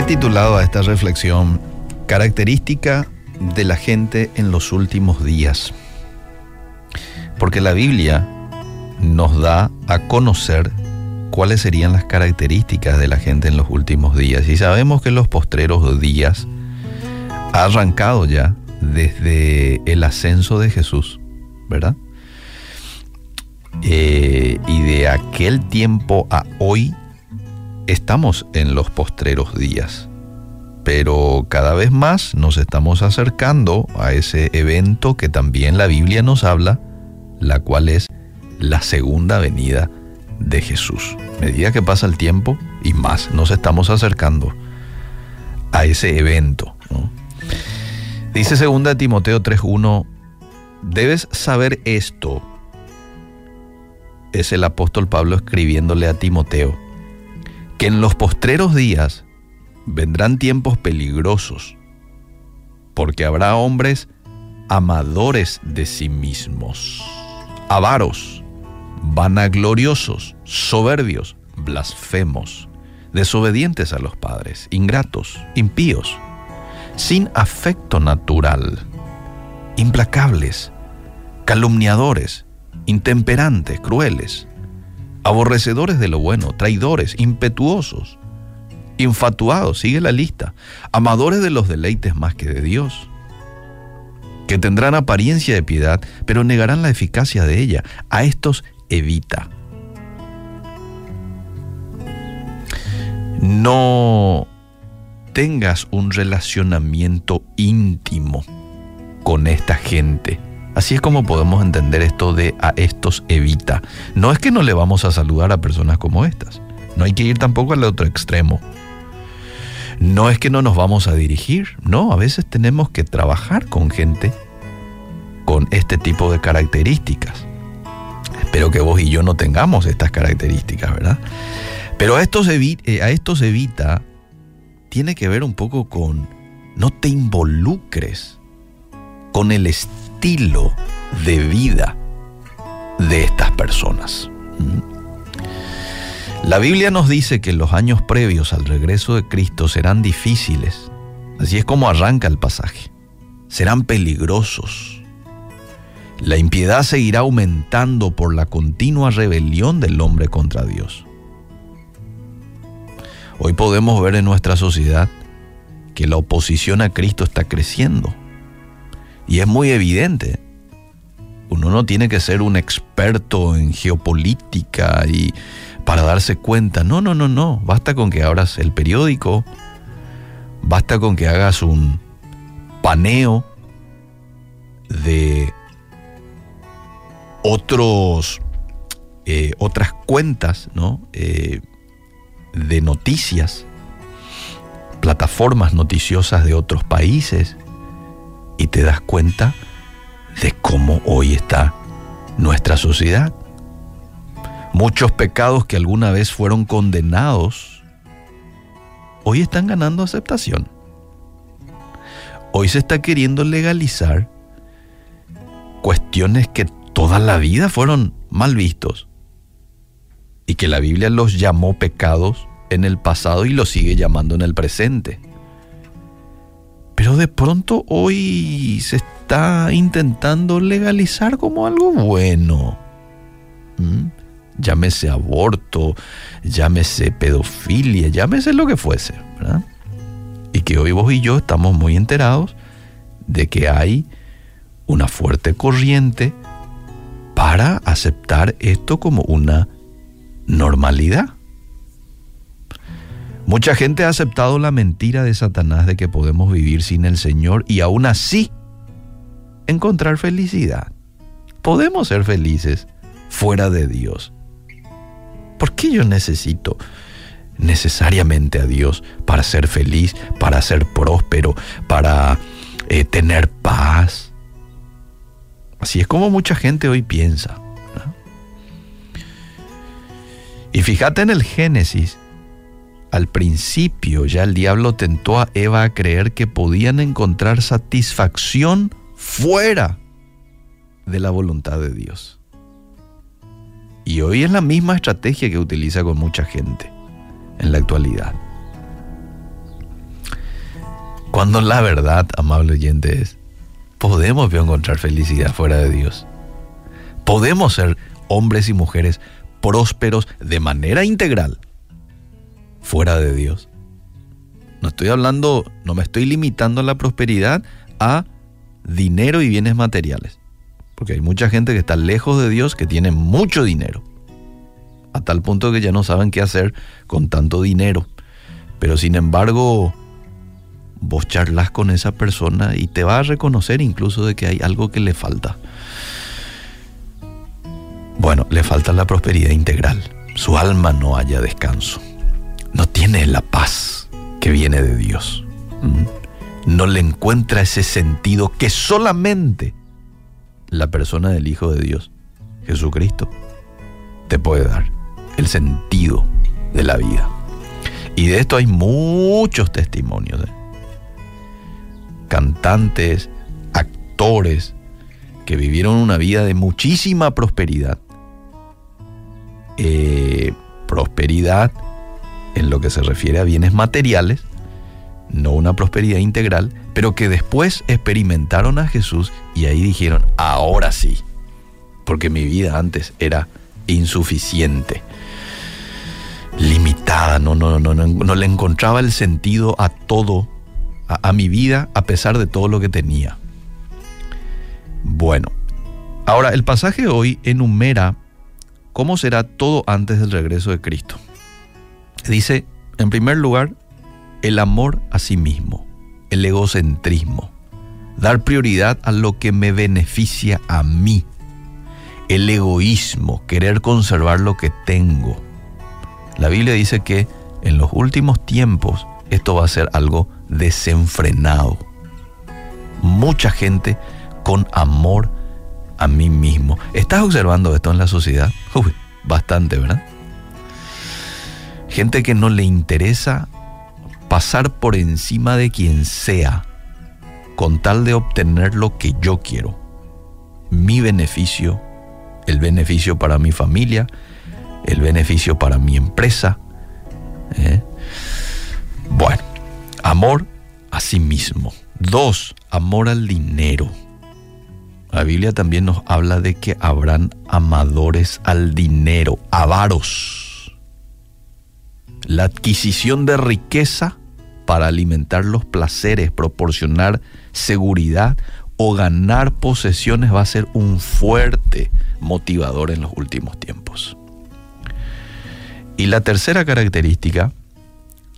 He titulado a esta reflexión Característica de la gente en los últimos días. Porque la Biblia nos da a conocer cuáles serían las características de la gente en los últimos días. Y sabemos que los postreros días ha arrancado ya desde el ascenso de Jesús, ¿verdad? Eh, y de aquel tiempo a hoy estamos en los postreros días. Pero cada vez más nos estamos acercando a ese evento que también la Biblia nos habla, la cual es la segunda venida de Jesús. Medida que pasa el tiempo y más nos estamos acercando a ese evento. Dice 2 Timoteo 3.1, debes saber esto. Es el apóstol Pablo escribiéndole a Timoteo, que en los postreros días vendrán tiempos peligrosos, porque habrá hombres amadores de sí mismos, avaros, vanagloriosos, soberbios, blasfemos, desobedientes a los padres, ingratos, impíos, sin afecto natural, implacables, calumniadores, intemperantes, crueles, aborrecedores de lo bueno, traidores, impetuosos, infatuados, sigue la lista, amadores de los deleites más que de Dios, que tendrán apariencia de piedad, pero negarán la eficacia de ella. A estos evita. No tengas un relacionamiento íntimo con esta gente. Así es como podemos entender esto de a estos evita. No es que no le vamos a saludar a personas como estas. No hay que ir tampoco al otro extremo. No es que no nos vamos a dirigir. No, a veces tenemos que trabajar con gente con este tipo de características. Espero que vos y yo no tengamos estas características, ¿verdad? Pero a estos, eh, a estos evita tiene que ver un poco con no te involucres con el estilo de vida de estas personas. ¿Mm? La Biblia nos dice que los años previos al regreso de Cristo serán difíciles. Así es como arranca el pasaje. Serán peligrosos. La impiedad seguirá aumentando por la continua rebelión del hombre contra Dios. Hoy podemos ver en nuestra sociedad que la oposición a Cristo está creciendo. Y es muy evidente. Uno no tiene que ser un experto en geopolítica y para darse cuenta. No, no, no, no. Basta con que abras el periódico. Basta con que hagas un paneo de otros, eh, otras cuentas, ¿no? Eh, de noticias, plataformas noticiosas de otros países, y te das cuenta de cómo hoy está nuestra sociedad. Muchos pecados que alguna vez fueron condenados, hoy están ganando aceptación. Hoy se está queriendo legalizar cuestiones que toda la vida fueron mal vistos y que la Biblia los llamó pecados en el pasado y los sigue llamando en el presente. Pero de pronto hoy se está intentando legalizar como algo bueno. ¿Mm? Llámese aborto, llámese pedofilia, llámese lo que fuese. Y que hoy vos y yo estamos muy enterados de que hay una fuerte corriente para aceptar esto como una normalidad. Mucha gente ha aceptado la mentira de Satanás de que podemos vivir sin el Señor y aún así encontrar felicidad. Podemos ser felices fuera de Dios. ¿Por qué yo necesito necesariamente a Dios para ser feliz, para ser próspero, para eh, tener paz? Así es como mucha gente hoy piensa. Y fíjate en el Génesis, al principio ya el diablo tentó a Eva a creer que podían encontrar satisfacción fuera de la voluntad de Dios. Y hoy es la misma estrategia que utiliza con mucha gente en la actualidad. Cuando la verdad, amable oyente, es, podemos encontrar felicidad fuera de Dios. Podemos ser hombres y mujeres prósperos de manera integral fuera de Dios. No estoy hablando, no me estoy limitando la prosperidad a dinero y bienes materiales. Porque hay mucha gente que está lejos de Dios que tiene mucho dinero. A tal punto que ya no saben qué hacer con tanto dinero. Pero sin embargo, vos charlas con esa persona y te va a reconocer incluso de que hay algo que le falta. Bueno, le falta la prosperidad integral. Su alma no haya descanso. Tiene la paz que viene de Dios. ¿Mm? No le encuentra ese sentido que solamente la persona del Hijo de Dios, Jesucristo, te puede dar. El sentido de la vida. Y de esto hay muchos testimonios. ¿eh? Cantantes, actores, que vivieron una vida de muchísima prosperidad. Eh, prosperidad en lo que se refiere a bienes materiales, no una prosperidad integral, pero que después experimentaron a Jesús y ahí dijeron, ahora sí, porque mi vida antes era insuficiente, limitada, no, no, no, no, no le encontraba el sentido a todo, a, a mi vida, a pesar de todo lo que tenía. Bueno, ahora el pasaje hoy enumera cómo será todo antes del regreso de Cristo. Dice, en primer lugar, el amor a sí mismo, el egocentrismo, dar prioridad a lo que me beneficia a mí, el egoísmo, querer conservar lo que tengo. La Biblia dice que en los últimos tiempos esto va a ser algo desenfrenado. Mucha gente con amor a mí mismo. ¿Estás observando esto en la sociedad? Uy, bastante, ¿verdad? Gente que no le interesa pasar por encima de quien sea con tal de obtener lo que yo quiero. Mi beneficio, el beneficio para mi familia, el beneficio para mi empresa. ¿eh? Bueno, amor a sí mismo. Dos, amor al dinero. La Biblia también nos habla de que habrán amadores al dinero, avaros la adquisición de riqueza para alimentar los placeres, proporcionar seguridad o ganar posesiones va a ser un fuerte motivador en los últimos tiempos. Y la tercera característica,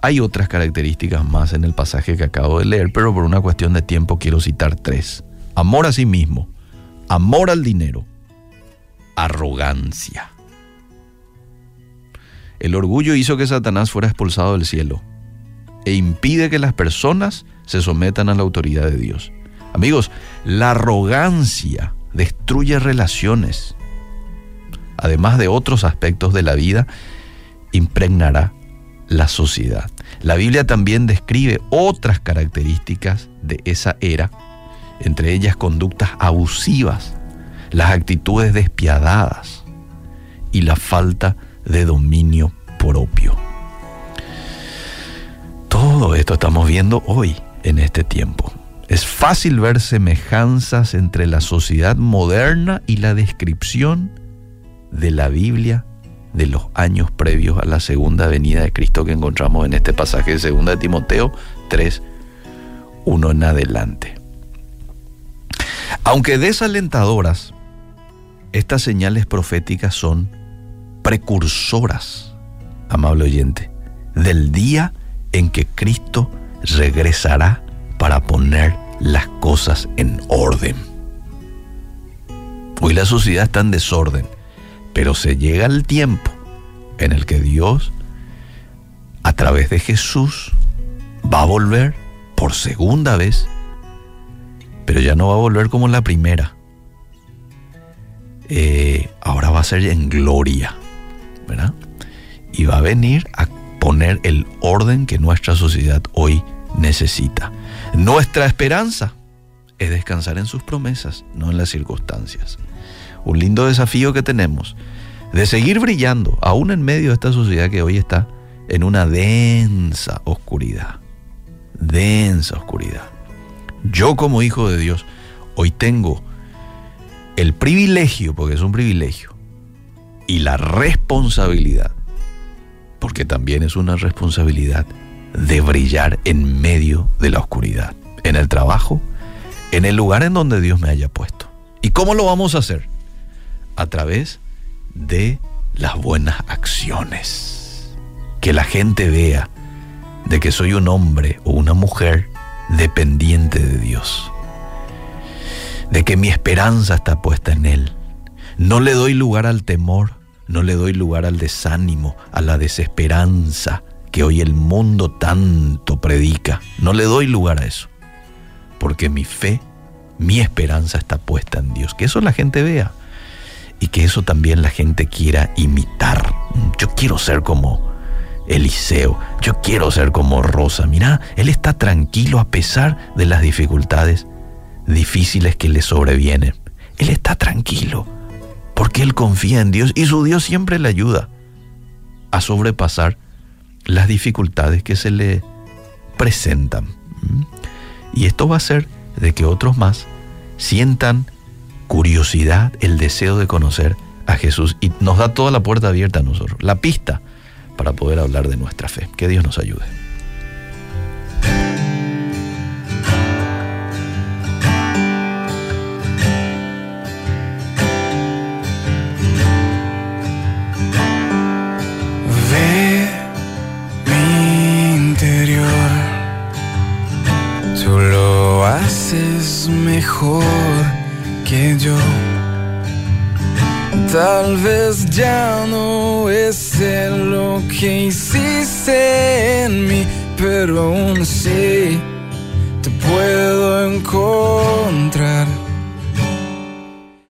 hay otras características más en el pasaje que acabo de leer, pero por una cuestión de tiempo quiero citar tres. Amor a sí mismo, amor al dinero, arrogancia. El orgullo hizo que Satanás fuera expulsado del cielo e impide que las personas se sometan a la autoridad de Dios. Amigos, la arrogancia destruye relaciones. Además de otros aspectos de la vida, impregnará la sociedad. La Biblia también describe otras características de esa era, entre ellas conductas abusivas, las actitudes despiadadas y la falta de dominio propio. Todo esto estamos viendo hoy en este tiempo. Es fácil ver semejanzas entre la sociedad moderna y la descripción de la Biblia de los años previos a la segunda venida de Cristo que encontramos en este pasaje de 2 de Timoteo 3, 1 en adelante. Aunque desalentadoras, estas señales proféticas son precursoras, amable oyente, del día en que Cristo regresará para poner las cosas en orden. Hoy la sociedad está en desorden, pero se llega el tiempo en el que Dios, a través de Jesús, va a volver por segunda vez, pero ya no va a volver como la primera. Eh, ahora va a ser en gloria, ¿verdad? Y va a venir a poner el orden que nuestra sociedad hoy necesita. Nuestra esperanza es descansar en sus promesas, no en las circunstancias. Un lindo desafío que tenemos de seguir brillando, aún en medio de esta sociedad que hoy está en una densa oscuridad. densa oscuridad. Yo como hijo de Dios, hoy tengo el privilegio, porque es un privilegio, y la responsabilidad, porque también es una responsabilidad, de brillar en medio de la oscuridad, en el trabajo, en el lugar en donde Dios me haya puesto. ¿Y cómo lo vamos a hacer? A través de las buenas acciones. Que la gente vea de que soy un hombre o una mujer dependiente de Dios. De que mi esperanza está puesta en Él. No le doy lugar al temor, no le doy lugar al desánimo, a la desesperanza que hoy el mundo tanto predica. No le doy lugar a eso. Porque mi fe, mi esperanza está puesta en Dios. Que eso la gente vea. Y que eso también la gente quiera imitar. Yo quiero ser como Eliseo. Yo quiero ser como Rosa. Mira, él está tranquilo a pesar de las dificultades difíciles que le sobrevienen. Él está tranquilo porque él confía en Dios y su Dios siempre le ayuda a sobrepasar las dificultades que se le presentan. Y esto va a hacer de que otros más sientan curiosidad, el deseo de conocer a Jesús y nos da toda la puerta abierta a nosotros, la pista para poder hablar de nuestra fe. Que Dios nos ayude. Que yo. Tal vez ya no es lo que hiciste en mí, pero aún sí te puedo encontrar